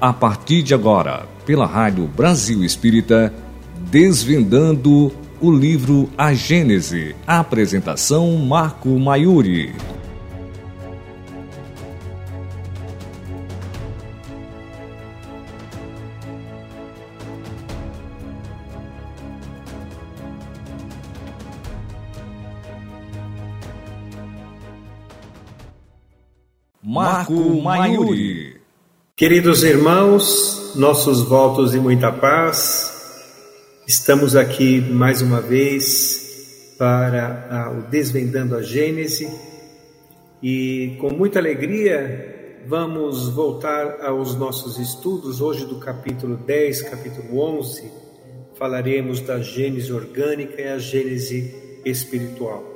a partir de agora, pela Rádio Brasil Espírita, desvendando o livro A Gênese. Apresentação Marco Maiuri. Marco Maiuri. Queridos irmãos, nossos votos de muita paz, estamos aqui mais uma vez para o Desvendando a Gênese e com muita alegria vamos voltar aos nossos estudos. Hoje, do capítulo 10, capítulo 11, falaremos da Gênese orgânica e a Gênese espiritual.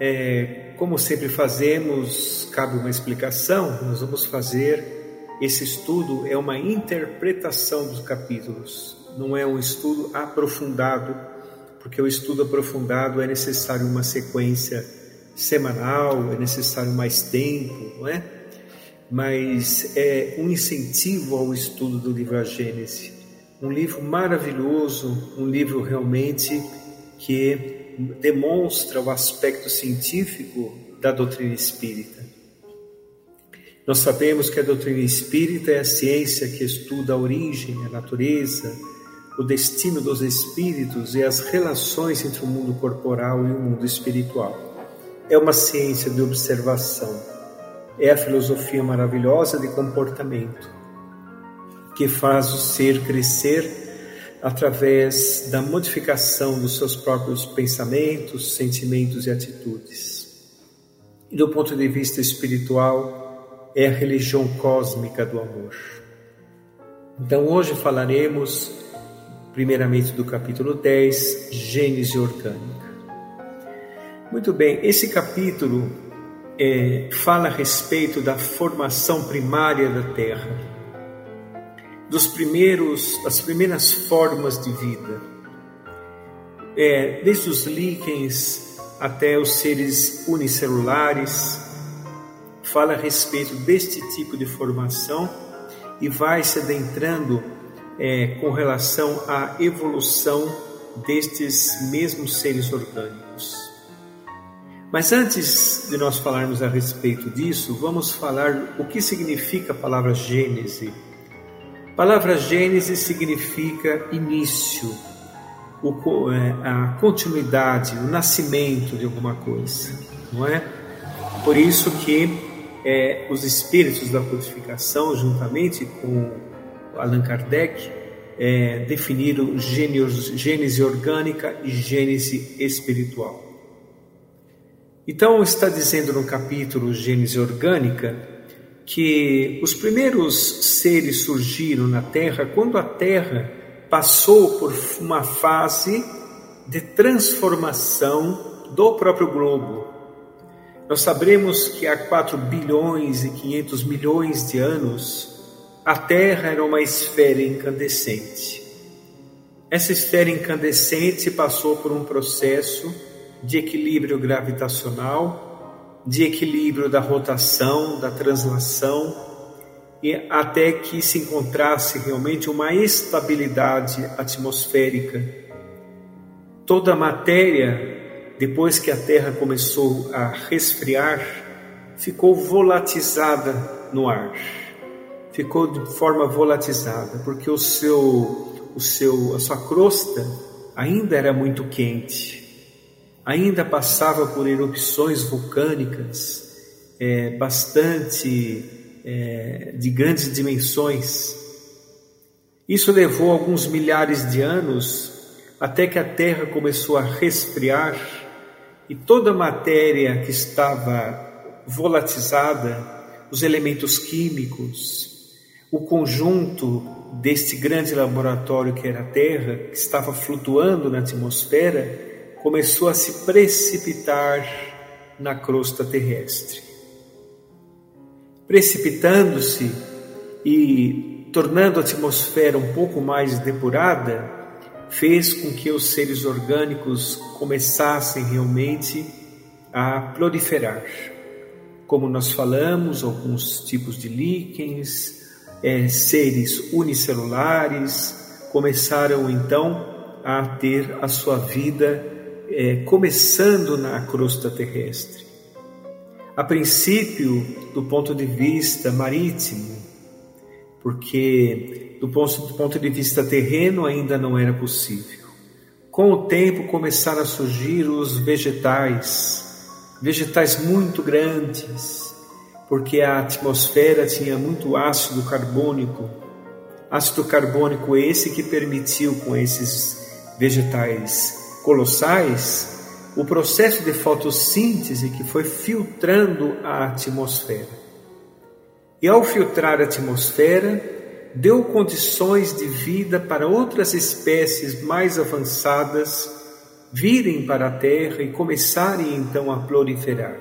É, como sempre fazemos, cabe uma explicação, nós vamos fazer esse estudo, é uma interpretação dos capítulos, não é um estudo aprofundado, porque o estudo aprofundado é necessário uma sequência semanal, é necessário mais tempo, não é? Mas é um incentivo ao estudo do livro A Gênese. Um livro maravilhoso, um livro realmente que demonstra o aspecto científico da doutrina espírita. Nós sabemos que a doutrina espírita é a ciência que estuda a origem, a natureza, o destino dos espíritos e as relações entre o mundo corporal e o mundo espiritual. É uma ciência de observação. É a filosofia maravilhosa de comportamento que faz o ser crescer através da modificação dos seus próprios pensamentos, sentimentos e atitudes. E do ponto de vista espiritual, é a religião cósmica do amor. Então hoje falaremos, primeiramente, do capítulo 10, Gênese Orgânica. Muito bem, esse capítulo é, fala a respeito da formação primária da Terra dos primeiros, das primeiras formas de vida, é, desde os líquens até os seres unicelulares, fala a respeito deste tipo de formação e vai se adentrando é, com relação à evolução destes mesmos seres orgânicos. Mas antes de nós falarmos a respeito disso, vamos falar o que significa a palavra Gênese palavra Gênesis significa início, é, a continuidade, o nascimento de alguma coisa, não é? Por isso que é, os espíritos da purificação, juntamente com Allan Kardec, é, definiram gênese orgânica e gênese espiritual. Então, está dizendo no capítulo Gênese Orgânica que os primeiros seres surgiram na Terra quando a Terra passou por uma fase de transformação do próprio globo. Nós sabemos que há 4 bilhões e 500 milhões de anos a Terra era uma esfera incandescente. Essa esfera incandescente passou por um processo de equilíbrio gravitacional de equilíbrio da rotação, da translação, e até que se encontrasse realmente uma estabilidade atmosférica. Toda a matéria, depois que a Terra começou a resfriar, ficou volatizada no ar. Ficou de forma volatizada, porque o seu, o seu, a sua crosta ainda era muito quente ainda passava por erupções vulcânicas é, bastante é, de grandes dimensões. Isso levou alguns milhares de anos até que a Terra começou a resfriar e toda a matéria que estava volatizada, os elementos químicos, o conjunto deste grande laboratório que era a Terra, que estava flutuando na atmosfera, começou a se precipitar na crosta terrestre. Precipitando-se e tornando a atmosfera um pouco mais depurada, fez com que os seres orgânicos começassem realmente a proliferar. Como nós falamos, alguns tipos de líquens, é, seres unicelulares, começaram então a ter a sua vida é, começando na crosta terrestre. A princípio, do ponto de vista marítimo, porque do ponto, do ponto de vista terreno ainda não era possível. Com o tempo começaram a surgir os vegetais, vegetais muito grandes, porque a atmosfera tinha muito ácido carbônico. Ácido carbônico esse que permitiu com esses vegetais colossais o processo de fotossíntese que foi filtrando a atmosfera. E ao filtrar a atmosfera, deu condições de vida para outras espécies mais avançadas virem para a Terra e começarem então a proliferar.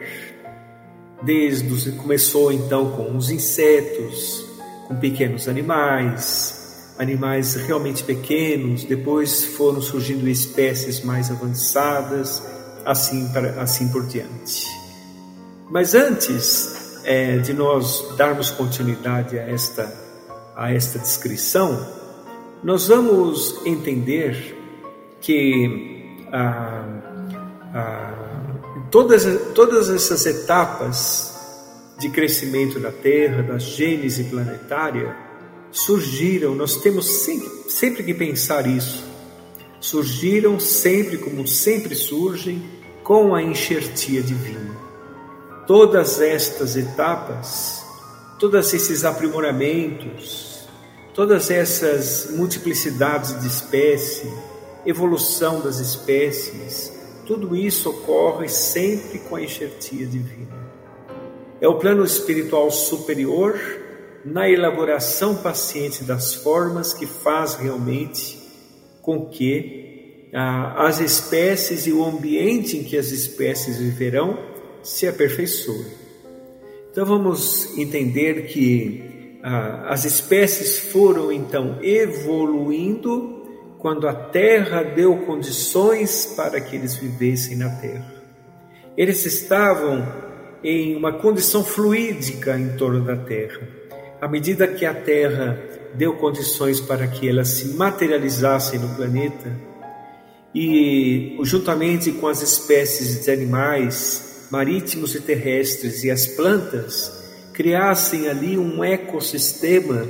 Desde começou então com os insetos, com pequenos animais, animais realmente pequenos, depois foram surgindo espécies mais avançadas, assim, para, assim por diante. Mas antes é, de nós darmos continuidade a esta, a esta descrição, nós vamos entender que ah, ah, todas, todas essas etapas de crescimento da Terra, da gênese planetária, surgiram, nós temos sempre, sempre que pensar isso, surgiram sempre como sempre surgem com a enxertia divina. Todas estas etapas, todos esses aprimoramentos, todas essas multiplicidades de espécie, evolução das espécies, tudo isso ocorre sempre com a enxertia divina. É o plano espiritual superior na elaboração paciente das formas que faz realmente com que ah, as espécies e o ambiente em que as espécies viverão se aperfeiçoem. Então vamos entender que ah, as espécies foram então evoluindo quando a Terra deu condições para que eles vivessem na Terra. Eles estavam em uma condição fluídica em torno da Terra. À medida que a Terra deu condições para que elas se materializassem no planeta e, juntamente com as espécies de animais marítimos e terrestres e as plantas, criassem ali um ecossistema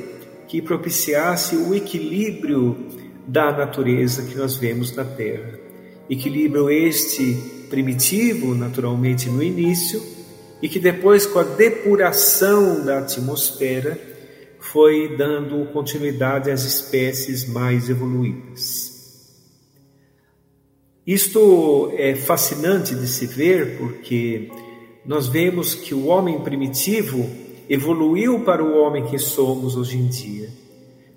que propiciasse o equilíbrio da natureza que nós vemos na Terra. Equilíbrio este primitivo, naturalmente, no início, e que depois, com a depuração da atmosfera, foi dando continuidade às espécies mais evoluídas. Isto é fascinante de se ver porque nós vemos que o homem primitivo evoluiu para o homem que somos hoje em dia.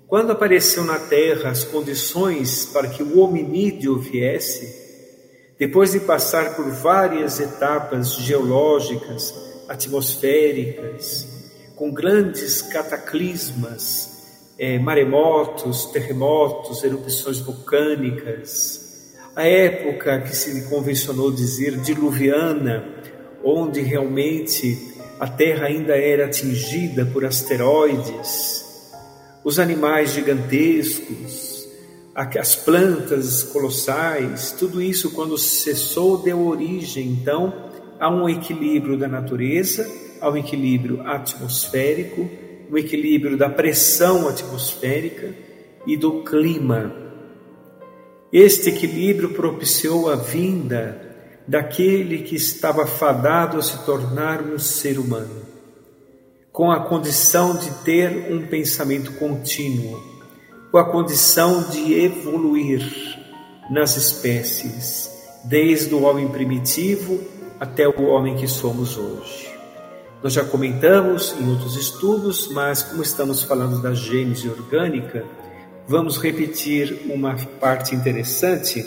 Quando apareceu na Terra as condições para que o hominídeo viesse, depois de passar por várias etapas geológicas, atmosféricas, com grandes cataclismas, é, maremotos, terremotos, erupções vulcânicas, a época que se convencionou dizer diluviana, onde realmente a Terra ainda era atingida por asteroides, os animais gigantescos, as plantas colossais, tudo isso quando cessou deu origem então a um equilíbrio da natureza ao equilíbrio atmosférico, o equilíbrio da pressão atmosférica e do clima. Este equilíbrio propiciou a vinda daquele que estava fadado a se tornar um ser humano, com a condição de ter um pensamento contínuo, com a condição de evoluir nas espécies, desde o homem primitivo até o homem que somos hoje. Nós já comentamos em outros estudos, mas como estamos falando da gênese orgânica, vamos repetir uma parte interessante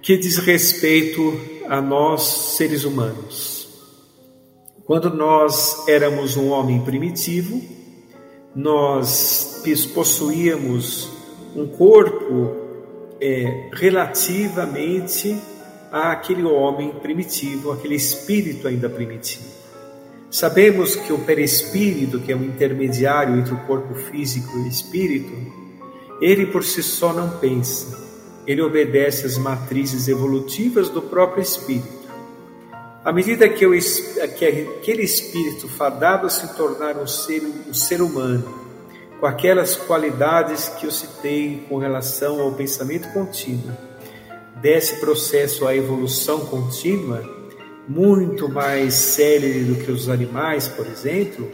que diz respeito a nós seres humanos. Quando nós éramos um homem primitivo, nós possuíamos um corpo é, relativamente àquele homem primitivo, aquele espírito ainda primitivo. Sabemos que o perispírito, que é o intermediário entre o corpo físico e o espírito, ele por si só não pensa, ele obedece às matrizes evolutivas do próprio espírito. À medida que, o, que aquele espírito fadado a se tornar um ser, um ser humano, com aquelas qualidades que eu citei com relação ao pensamento contínuo, desse processo à evolução contínua, muito mais célere do que os animais, por exemplo,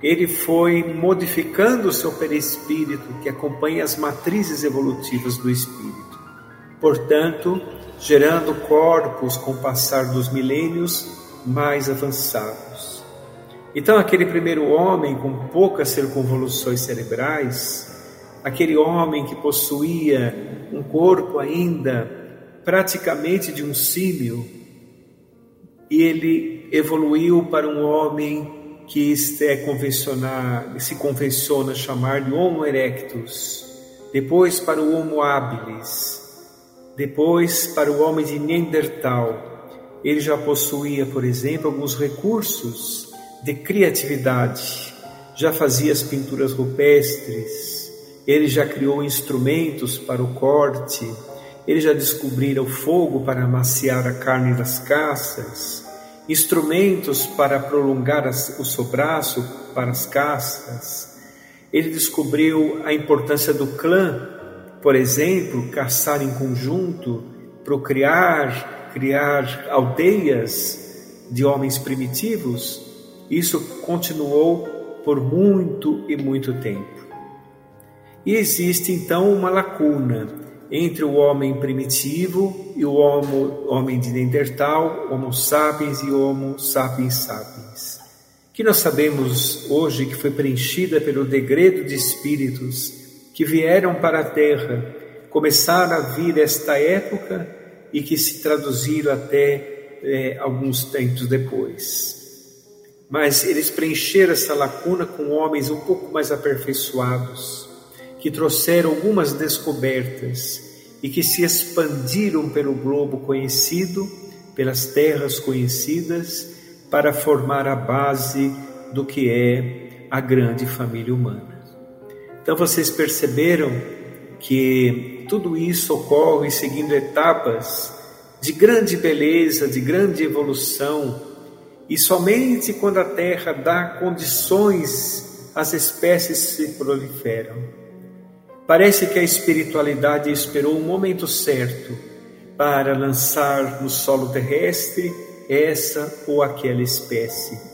ele foi modificando o seu perispírito, que acompanha as matrizes evolutivas do espírito. Portanto, gerando corpos com o passar dos milênios mais avançados. Então, aquele primeiro homem com poucas circunvoluções cerebrais, aquele homem que possuía um corpo ainda praticamente de um símio, e ele evoluiu para um homem que é se convenciona chamar de Homo erectus, depois para o Homo habilis, depois para o homem de Neandertal. Ele já possuía, por exemplo, alguns recursos de criatividade, já fazia as pinturas rupestres, ele já criou instrumentos para o corte, ele já descobrira o fogo para amaciar a carne das caças, instrumentos para prolongar o seu braço para as caças. Ele descobriu a importância do clã, por exemplo, caçar em conjunto, procriar, criar aldeias de homens primitivos. Isso continuou por muito e muito tempo. E existe então uma lacuna entre o homem primitivo e o homo, homem de Neandertal, Homo sapiens e Homo sapiens sapiens, que nós sabemos hoje que foi preenchida pelo degredo de espíritos que vieram para a Terra, começaram a vir esta época e que se traduziram até é, alguns tempos depois. Mas eles preencheram essa lacuna com homens um pouco mais aperfeiçoados, que trouxeram algumas descobertas e que se expandiram pelo globo conhecido, pelas terras conhecidas, para formar a base do que é a grande família humana. Então vocês perceberam que tudo isso ocorre seguindo etapas de grande beleza, de grande evolução, e somente quando a Terra dá condições, as espécies se proliferam. Parece que a espiritualidade esperou o momento certo para lançar no solo terrestre essa ou aquela espécie.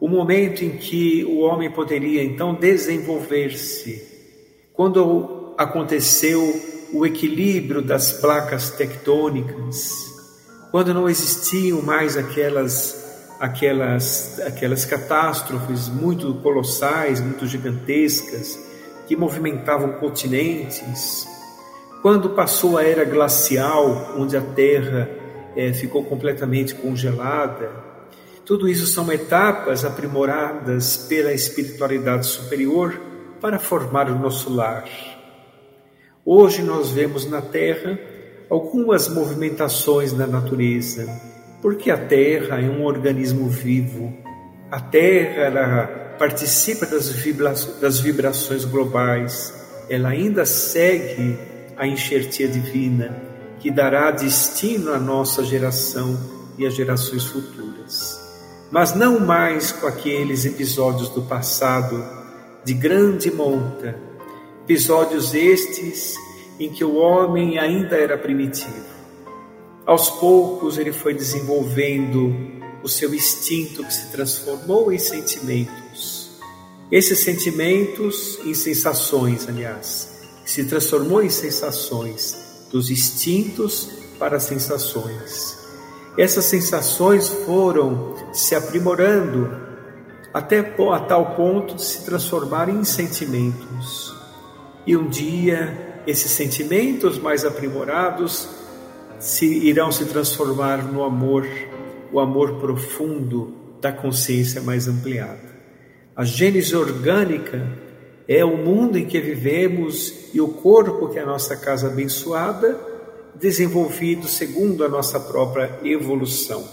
O momento em que o homem poderia então desenvolver-se. Quando aconteceu o equilíbrio das placas tectônicas, quando não existiam mais aquelas aquelas aquelas catástrofes muito colossais, muito gigantescas, que movimentavam continentes, quando passou a era glacial, onde a Terra é, ficou completamente congelada, tudo isso são etapas aprimoradas pela espiritualidade superior para formar o nosso lar. Hoje nós vemos na Terra algumas movimentações da natureza, porque a Terra é um organismo vivo. A Terra ela participa das, vibra das vibrações globais, ela ainda segue a enxertia divina que dará destino à nossa geração e às gerações futuras. Mas não mais com aqueles episódios do passado de grande monta, episódios estes em que o homem ainda era primitivo. Aos poucos ele foi desenvolvendo o seu instinto que se transformou em sentimento esses sentimentos em sensações, aliás, se transformou em sensações, dos instintos para sensações. Essas sensações foram se aprimorando até a tal ponto de se transformarem em sentimentos. E um dia, esses sentimentos mais aprimorados se irão se transformar no amor, o amor profundo da consciência mais ampliada. A gênese orgânica é o mundo em que vivemos e o corpo que é a nossa casa abençoada, desenvolvido segundo a nossa própria evolução,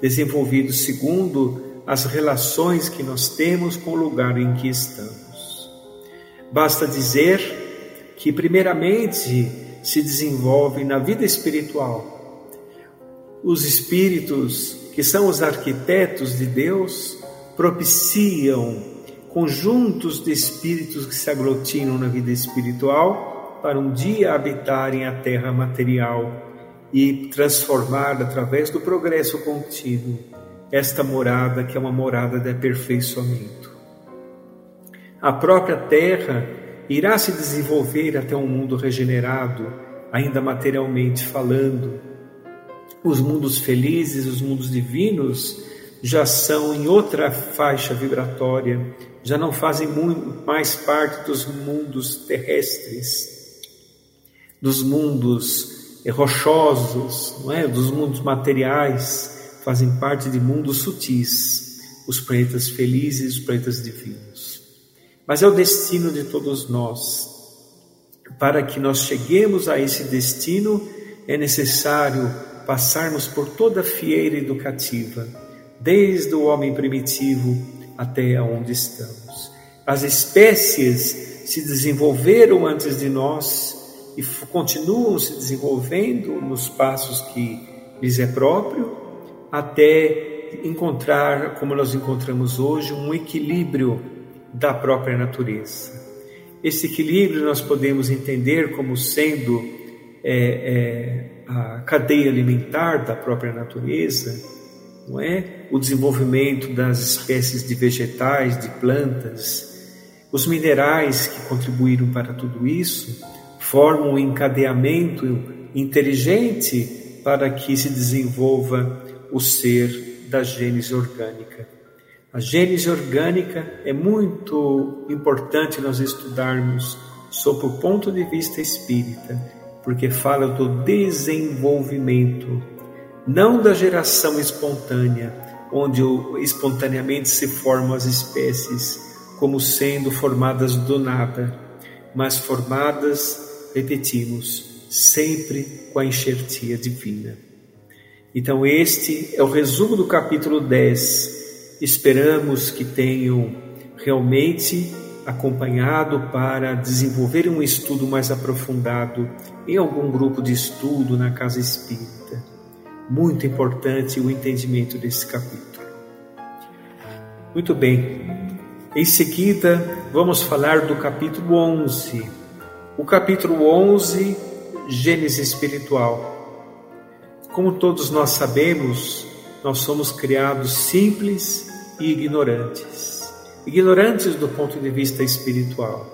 desenvolvido segundo as relações que nós temos com o lugar em que estamos. Basta dizer que, primeiramente, se desenvolve na vida espiritual. Os espíritos, que são os arquitetos de Deus, propiciam conjuntos de espíritos que se aglutinam na vida espiritual para um dia habitarem a terra material e transformar através do progresso contínuo esta morada que é uma morada de aperfeiçoamento. A própria terra irá se desenvolver até um mundo regenerado, ainda materialmente falando. Os mundos felizes, os mundos divinos, já são em outra faixa vibratória, já não fazem mais parte dos mundos terrestres, dos mundos rochosos, não é? dos mundos materiais fazem parte de mundos sutis, os planetas felizes, os planetas divinos. Mas é o destino de todos nós. Para que nós cheguemos a esse destino, é necessário passarmos por toda a fieira educativa, desde o homem primitivo até onde estamos. As espécies se desenvolveram antes de nós e continuam se desenvolvendo nos passos que lhes é próprio, até encontrar, como nós encontramos hoje, um equilíbrio da própria natureza. Esse equilíbrio nós podemos entender como sendo é, é, a cadeia alimentar da própria natureza, não é? O desenvolvimento das espécies de vegetais, de plantas, os minerais que contribuíram para tudo isso formam um encadeamento inteligente para que se desenvolva o ser da gênese orgânica. A gênese orgânica é muito importante nós estudarmos sob o ponto de vista espírita, porque fala do desenvolvimento, não da geração espontânea, onde espontaneamente se formam as espécies como sendo formadas do nada, mas formadas, repetimos, sempre com a enxertia divina. Então, este é o resumo do capítulo 10. Esperamos que tenham realmente acompanhado para desenvolver um estudo mais aprofundado em algum grupo de estudo na casa espírita. Muito importante o entendimento desse capítulo. Muito bem. Em seguida, vamos falar do capítulo 11. O capítulo 11, Gênesis espiritual. Como todos nós sabemos, nós somos criados simples e ignorantes. Ignorantes do ponto de vista espiritual.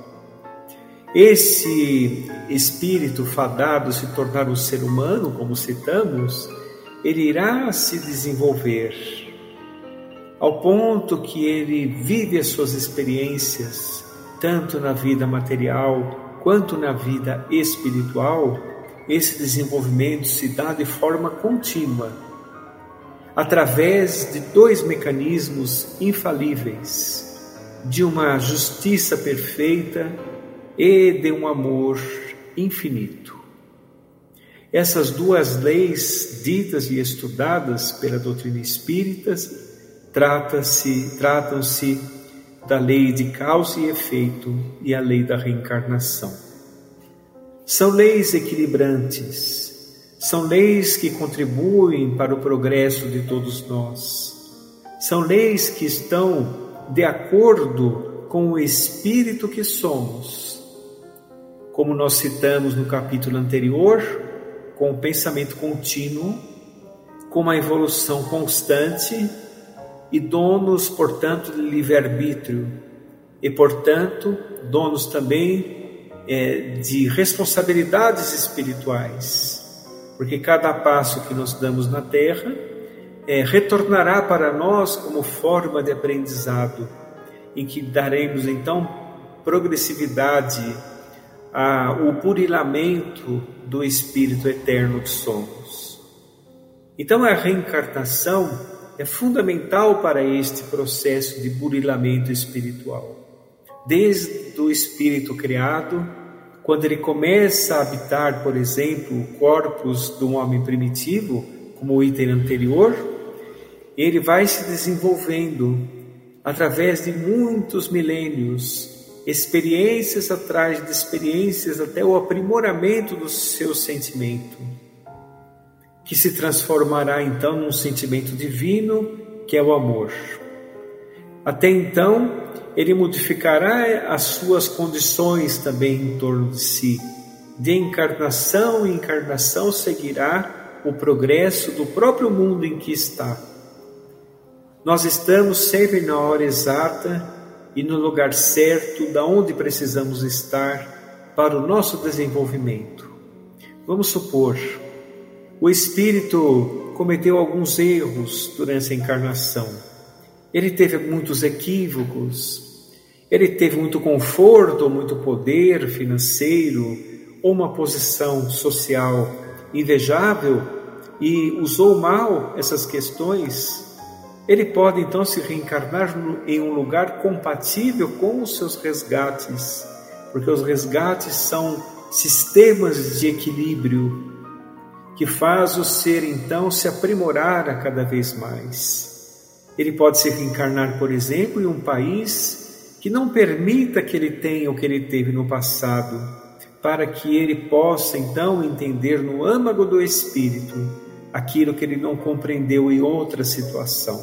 Esse espírito fadado se tornar um ser humano, como citamos, ele irá se desenvolver ao ponto que ele vive as suas experiências, tanto na vida material quanto na vida espiritual, esse desenvolvimento se dá de forma contínua, através de dois mecanismos infalíveis: de uma justiça perfeita e de um amor infinito. Essas duas leis ditas e estudadas pela doutrina espírita trata-se, tratam-se da lei de causa e efeito e a lei da reencarnação. São leis equilibrantes, são leis que contribuem para o progresso de todos nós, são leis que estão de acordo com o espírito que somos. Como nós citamos no capítulo anterior, com o pensamento contínuo, com uma evolução constante e donos, portanto, de livre-arbítrio, e, portanto, donos também é, de responsabilidades espirituais, porque cada passo que nós damos na terra é, retornará para nós como forma de aprendizado, em que daremos então progressividade ao burilamento do Espírito eterno que somos. Então a reencarnação é fundamental para este processo de burilamento espiritual. Desde o espírito criado, quando ele começa a habitar, por exemplo, corpos de um homem primitivo, como o item anterior, ele vai se desenvolvendo através de muitos milênios, experiências atrás de experiências, até o aprimoramento do seu sentimento, que se transformará então num sentimento divino, que é o amor. Até então, ele modificará as suas condições também em torno de si. De encarnação em encarnação seguirá o progresso do próprio mundo em que está. Nós estamos sempre na hora exata e no lugar certo da onde precisamos estar para o nosso desenvolvimento. Vamos supor, o espírito cometeu alguns erros durante a encarnação. Ele teve muitos equívocos, ele teve muito conforto, muito poder financeiro, ou uma posição social invejável e usou mal essas questões. Ele pode então se reencarnar em um lugar compatível com os seus resgates, porque os resgates são sistemas de equilíbrio que faz o ser então se aprimorar a cada vez mais. Ele pode se reencarnar, por exemplo, em um país que não permita que ele tenha o que ele teve no passado, para que ele possa então entender no âmago do espírito aquilo que ele não compreendeu em outra situação.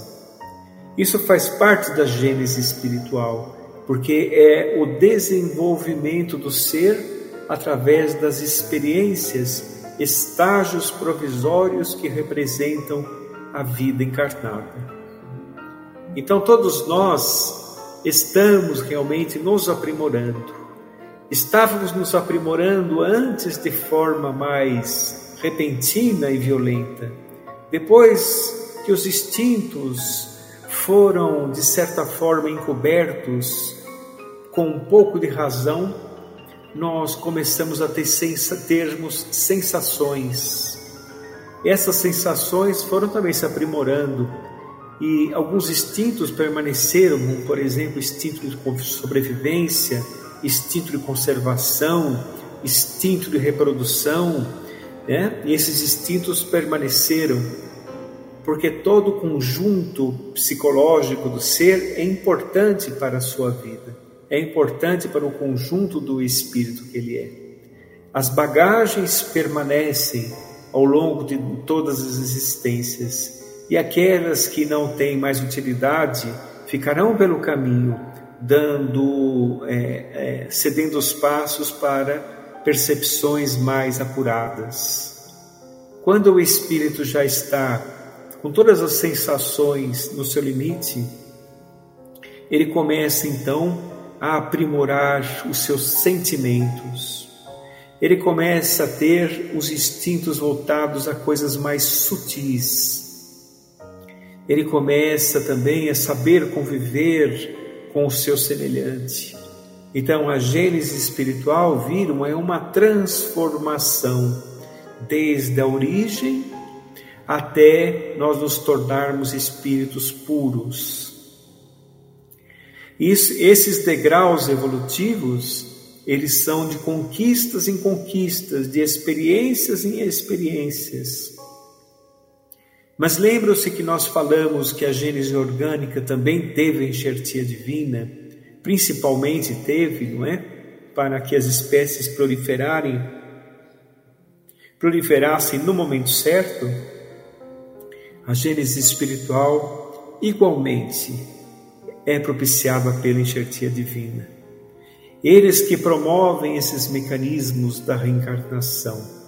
Isso faz parte da gênese espiritual, porque é o desenvolvimento do ser através das experiências, estágios provisórios que representam a vida encarnada. Então, todos nós estamos realmente nos aprimorando. Estávamos nos aprimorando antes de forma mais repentina e violenta. Depois que os instintos foram, de certa forma, encobertos com um pouco de razão, nós começamos a ter termos sensações. Essas sensações foram também se aprimorando e alguns instintos permaneceram, como, por exemplo, instinto de sobrevivência, instinto de conservação, instinto de reprodução, né? e esses instintos permaneceram, porque todo o conjunto psicológico do ser é importante para a sua vida, é importante para o conjunto do espírito que ele é. As bagagens permanecem ao longo de todas as existências e aquelas que não têm mais utilidade ficarão pelo caminho, dando, é, é, cedendo os passos para percepções mais apuradas. Quando o espírito já está com todas as sensações no seu limite, ele começa então a aprimorar os seus sentimentos. Ele começa a ter os instintos voltados a coisas mais sutis ele começa também a saber conviver com o seu semelhante. Então, a gênese espiritual vira é uma transformação desde a origem até nós nos tornarmos espíritos puros. Isso, esses degraus evolutivos, eles são de conquistas em conquistas, de experiências em experiências. Mas lembram-se que nós falamos que a gênese orgânica também teve a enxertia divina, principalmente teve, não é? Para que as espécies proliferarem, proliferassem no momento certo, a gênese espiritual igualmente é propiciada pela enxertia divina. Eles que promovem esses mecanismos da reencarnação.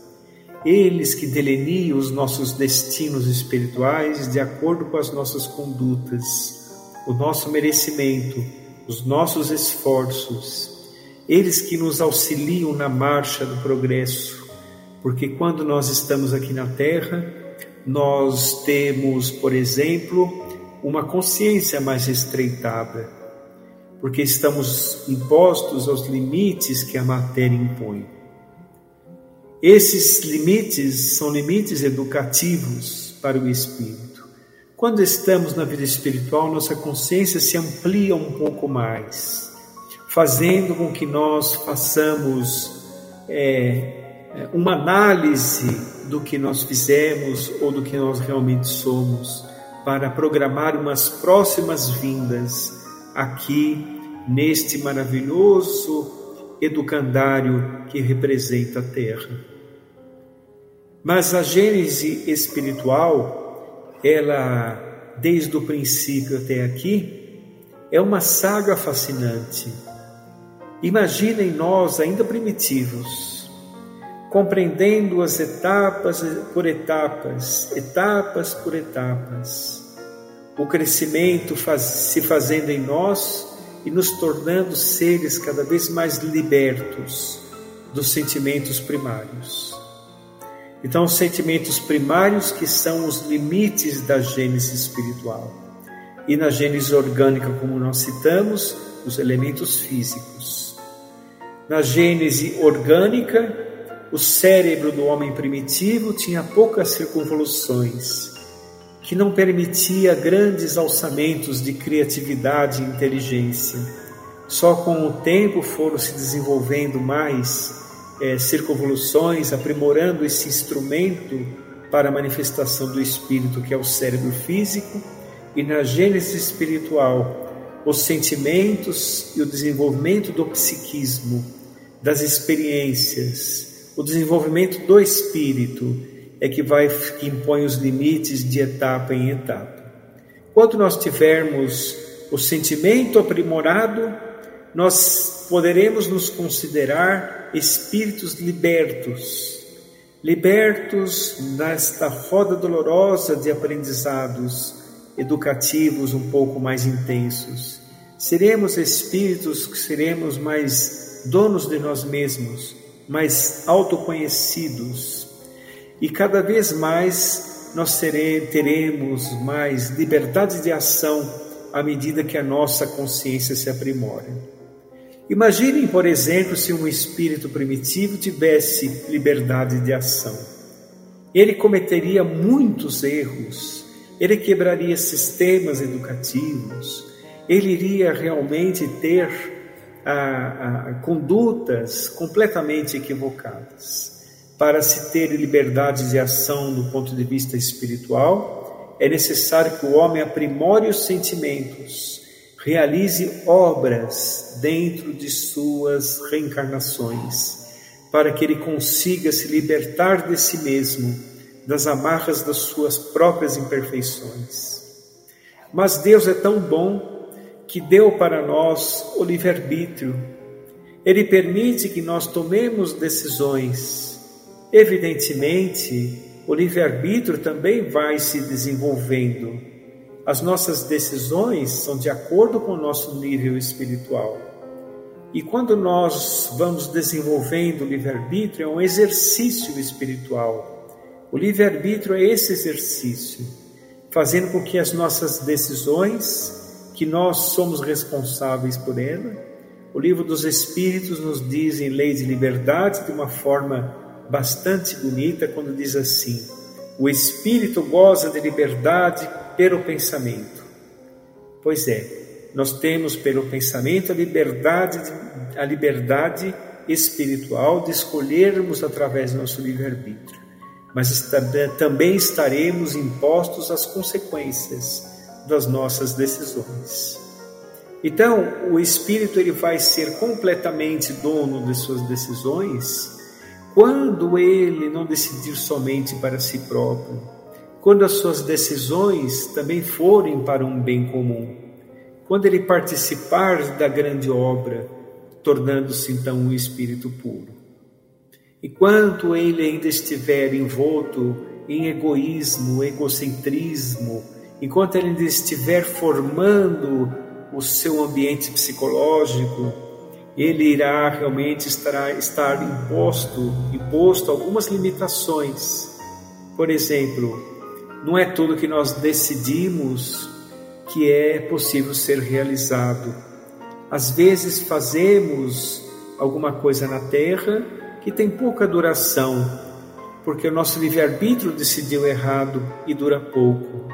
Eles que deleniam os nossos destinos espirituais de acordo com as nossas condutas, o nosso merecimento, os nossos esforços, eles que nos auxiliam na marcha do progresso, porque quando nós estamos aqui na Terra, nós temos, por exemplo, uma consciência mais estreitada, porque estamos impostos aos limites que a matéria impõe. Esses limites são limites educativos para o espírito. Quando estamos na vida espiritual, nossa consciência se amplia um pouco mais, fazendo com que nós façamos é, uma análise do que nós fizemos ou do que nós realmente somos, para programar umas próximas vindas aqui neste maravilhoso educandário que representa a Terra. Mas a Gênese espiritual, ela, desde o princípio até aqui, é uma saga fascinante. Imaginem nós, ainda primitivos, compreendendo as etapas por etapas, etapas por etapas, o crescimento faz, se fazendo em nós e nos tornando seres cada vez mais libertos dos sentimentos primários. Então, os sentimentos primários que são os limites da gênese espiritual. E na gênese orgânica, como nós citamos, os elementos físicos. Na gênese orgânica, o cérebro do homem primitivo tinha poucas circunvoluções que não permitia grandes alçamentos de criatividade e inteligência. Só com o tempo foram se desenvolvendo mais é, circunvoluções, aprimorando esse instrumento para a manifestação do espírito, que é o cérebro físico, e na gênese espiritual, os sentimentos e o desenvolvimento do psiquismo, das experiências, o desenvolvimento do espírito é que vai que impõe os limites de etapa em etapa. Quando nós tivermos o sentimento aprimorado, nós poderemos nos considerar espíritos libertos, libertos nesta roda dolorosa de aprendizados educativos um pouco mais intensos. Seremos espíritos que seremos mais donos de nós mesmos, mais autoconhecidos, e cada vez mais nós teremos mais liberdade de ação à medida que a nossa consciência se aprimora. Imaginem, por exemplo, se um espírito primitivo tivesse liberdade de ação. Ele cometeria muitos erros, ele quebraria sistemas educativos, ele iria realmente ter a, a, condutas completamente equivocadas para se ter liberdade de ação do ponto de vista espiritual, é necessário que o homem aprimore os sentimentos, realize obras dentro de suas reencarnações, para que ele consiga se libertar de si mesmo, das amarras das suas próprias imperfeições. Mas Deus é tão bom que deu para nós o livre-arbítrio. Ele permite que nós tomemos decisões Evidentemente, o livre-arbítrio também vai se desenvolvendo. As nossas decisões são de acordo com o nosso nível espiritual. E quando nós vamos desenvolvendo o livre-arbítrio, é um exercício espiritual. O livre-arbítrio é esse exercício, fazendo com que as nossas decisões, que nós somos responsáveis por ela, o livro dos Espíritos nos diz em lei de liberdade de uma forma bastante bonita quando diz assim: o espírito goza de liberdade pelo pensamento. Pois é, nós temos pelo pensamento a liberdade, a liberdade espiritual de escolhermos através do nosso livre-arbítrio, mas também estaremos impostos às consequências das nossas decisões. Então, o espírito ele vai ser completamente dono de suas decisões quando ele não decidir somente para si próprio, quando as suas decisões também forem para um bem comum, quando ele participar da grande obra, tornando-se então um espírito puro. Enquanto ele ainda estiver envolto em egoísmo, egocentrismo, enquanto ele estiver formando o seu ambiente psicológico, ele irá realmente estará, estar imposto, imposto algumas limitações. Por exemplo, não é tudo que nós decidimos que é possível ser realizado. Às vezes fazemos alguma coisa na terra que tem pouca duração, porque o nosso livre-arbítrio decidiu errado e dura pouco.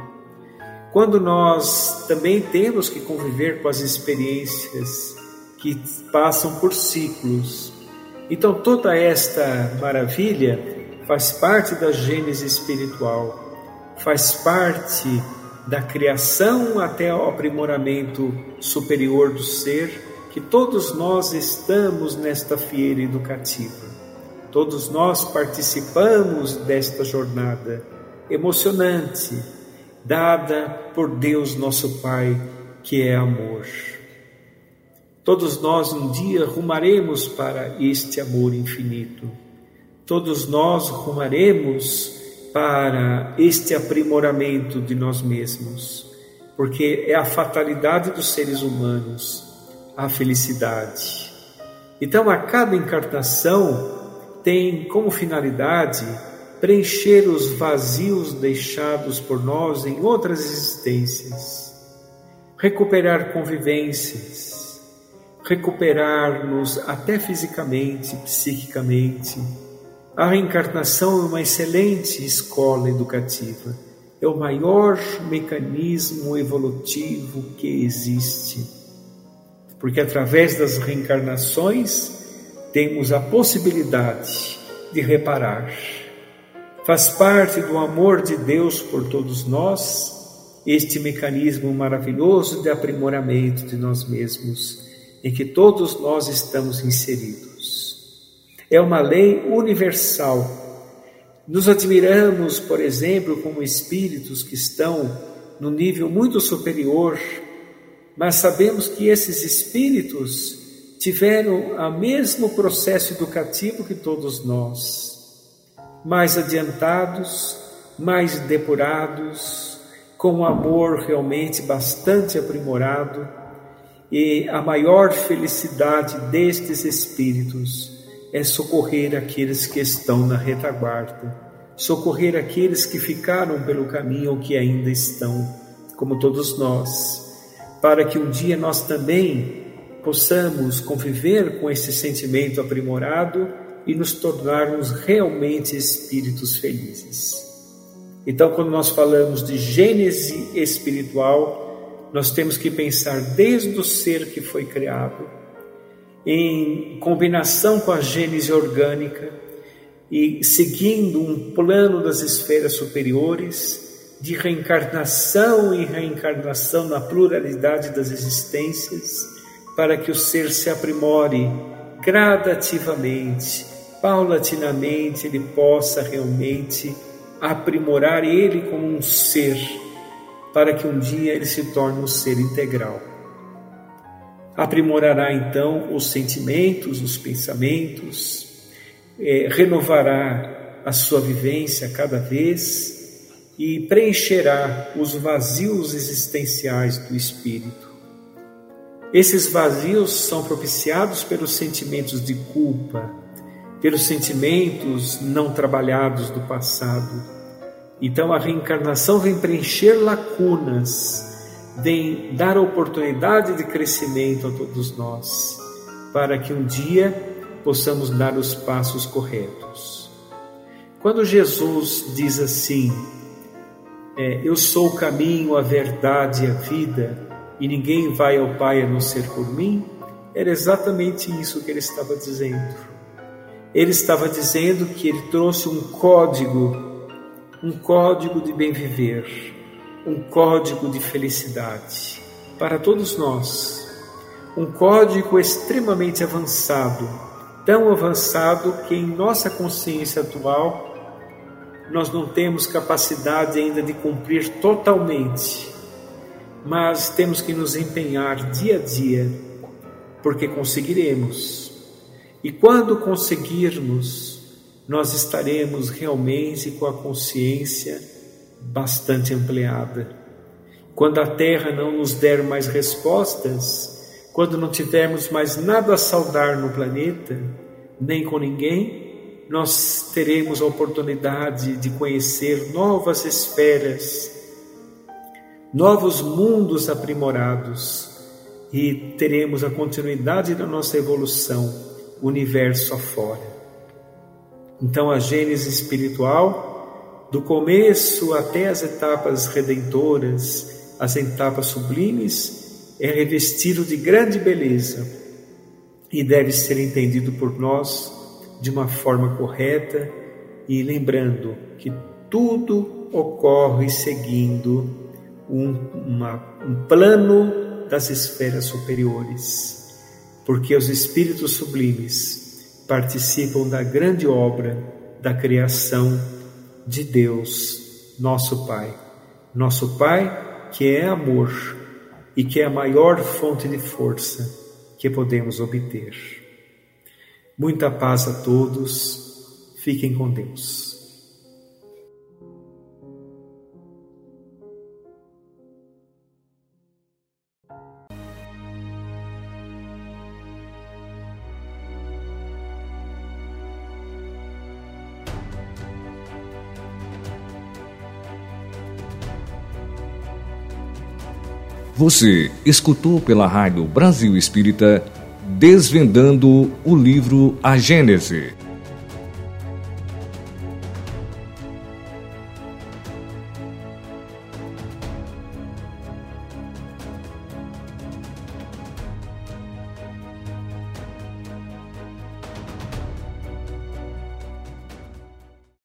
Quando nós também temos que conviver com as experiências que passam por ciclos. Então, toda esta maravilha faz parte da gênese espiritual, faz parte da criação até o aprimoramento superior do ser, que todos nós estamos nesta feira educativa. Todos nós participamos desta jornada emocionante, dada por Deus nosso Pai, que é amor. Todos nós um dia rumaremos para este amor infinito. Todos nós rumaremos para este aprimoramento de nós mesmos, porque é a fatalidade dos seres humanos a felicidade. Então, a cada encarnação tem como finalidade preencher os vazios deixados por nós em outras existências, recuperar convivências, recuperar-nos até fisicamente, psiquicamente a reencarnação é uma excelente escola educativa, é o maior mecanismo evolutivo que existe. Porque através das reencarnações temos a possibilidade de reparar. Faz parte do amor de Deus por todos nós este mecanismo maravilhoso de aprimoramento de nós mesmos, em que todos nós estamos inseridos é uma lei universal. Nos admiramos, por exemplo, como espíritos que estão no nível muito superior, mas sabemos que esses espíritos tiveram o mesmo processo educativo que todos nós, mais adiantados, mais depurados, com um amor realmente bastante aprimorado, e a maior felicidade destes espíritos é socorrer aqueles que estão na retaguarda, socorrer aqueles que ficaram pelo caminho ou que ainda estão, como todos nós, para que um dia nós também possamos conviver com esse sentimento aprimorado e nos tornarmos realmente espíritos felizes. Então, quando nós falamos de gênese espiritual, nós temos que pensar desde o ser que foi criado em combinação com a gênese orgânica e seguindo um plano das esferas superiores de reencarnação e reencarnação na pluralidade das existências, para que o ser se aprimore gradativamente, paulatinamente, ele possa realmente aprimorar ele como um ser, para que um dia ele se torne um ser integral. Aprimorará então os sentimentos, os pensamentos, é, renovará a sua vivência cada vez e preencherá os vazios existenciais do espírito. Esses vazios são propiciados pelos sentimentos de culpa, pelos sentimentos não trabalhados do passado. Então a reencarnação vem preencher lacunas vem dar oportunidade de crescimento a todos nós, para que um dia possamos dar os passos corretos. Quando Jesus diz assim, é, Eu sou o caminho, a verdade e a vida, e ninguém vai ao Pai a não ser por mim, era exatamente isso que ele estava dizendo. Ele estava dizendo que ele trouxe um código, um código de bem viver, um código de felicidade para todos nós. Um código extremamente avançado, tão avançado que em nossa consciência atual nós não temos capacidade ainda de cumprir totalmente, mas temos que nos empenhar dia a dia, porque conseguiremos. E quando conseguirmos, nós estaremos realmente com a consciência bastante ampliada. Quando a Terra não nos der mais respostas, quando não tivermos mais nada a saudar no planeta, nem com ninguém, nós teremos a oportunidade de conhecer novas esferas, novos mundos aprimorados e teremos a continuidade da nossa evolução, universo afora. Então, a Gênese espiritual do começo até as etapas redentoras, as etapas sublimes, é revestido de grande beleza e deve ser entendido por nós de uma forma correta e lembrando que tudo ocorre seguindo um, uma, um plano das esferas superiores, porque os espíritos sublimes participam da grande obra da criação de Deus, nosso Pai. Nosso Pai que é amor e que é a maior fonte de força que podemos obter. Muita paz a todos, fiquem com Deus. Você escutou pela Rádio Brasil Espírita Desvendando o livro A Gênese